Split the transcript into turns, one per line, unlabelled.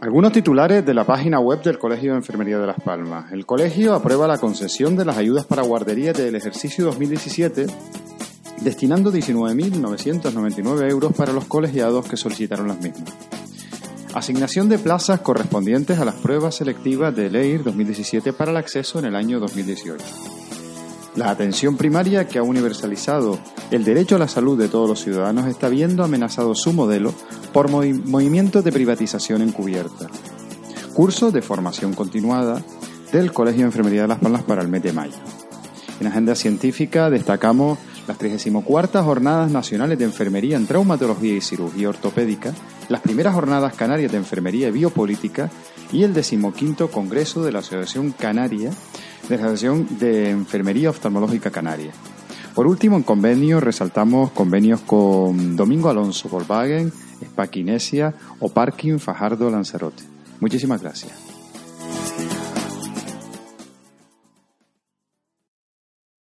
Algunos titulares de la página web del Colegio de Enfermería de Las Palmas. El colegio aprueba la concesión de las ayudas para guarderías del ejercicio 2017, destinando 19.999 euros para los colegiados que solicitaron las mismas. Asignación de plazas correspondientes a las pruebas selectivas de EIR 2017 para el acceso en el año 2018. La atención primaria que ha universalizado el derecho a la salud de todos los ciudadanos está viendo amenazado su modelo por movimientos de privatización encubierta. Curso de formación continuada del Colegio de Enfermería de Las Palmas para el mes de mayo. En agenda científica destacamos las 34 Jornadas Nacionales de Enfermería en Traumatología y Cirugía Ortopédica, las primeras Jornadas Canarias de Enfermería y Biopolítica y el decimoquinto Congreso de la Asociación Canaria de la Asociación de Enfermería Oftalmológica Canaria. Por último, en convenio resaltamos convenios con Domingo Alonso Volkswagen, Spaquinesia o Parking Fajardo Lanzarote. Muchísimas gracias.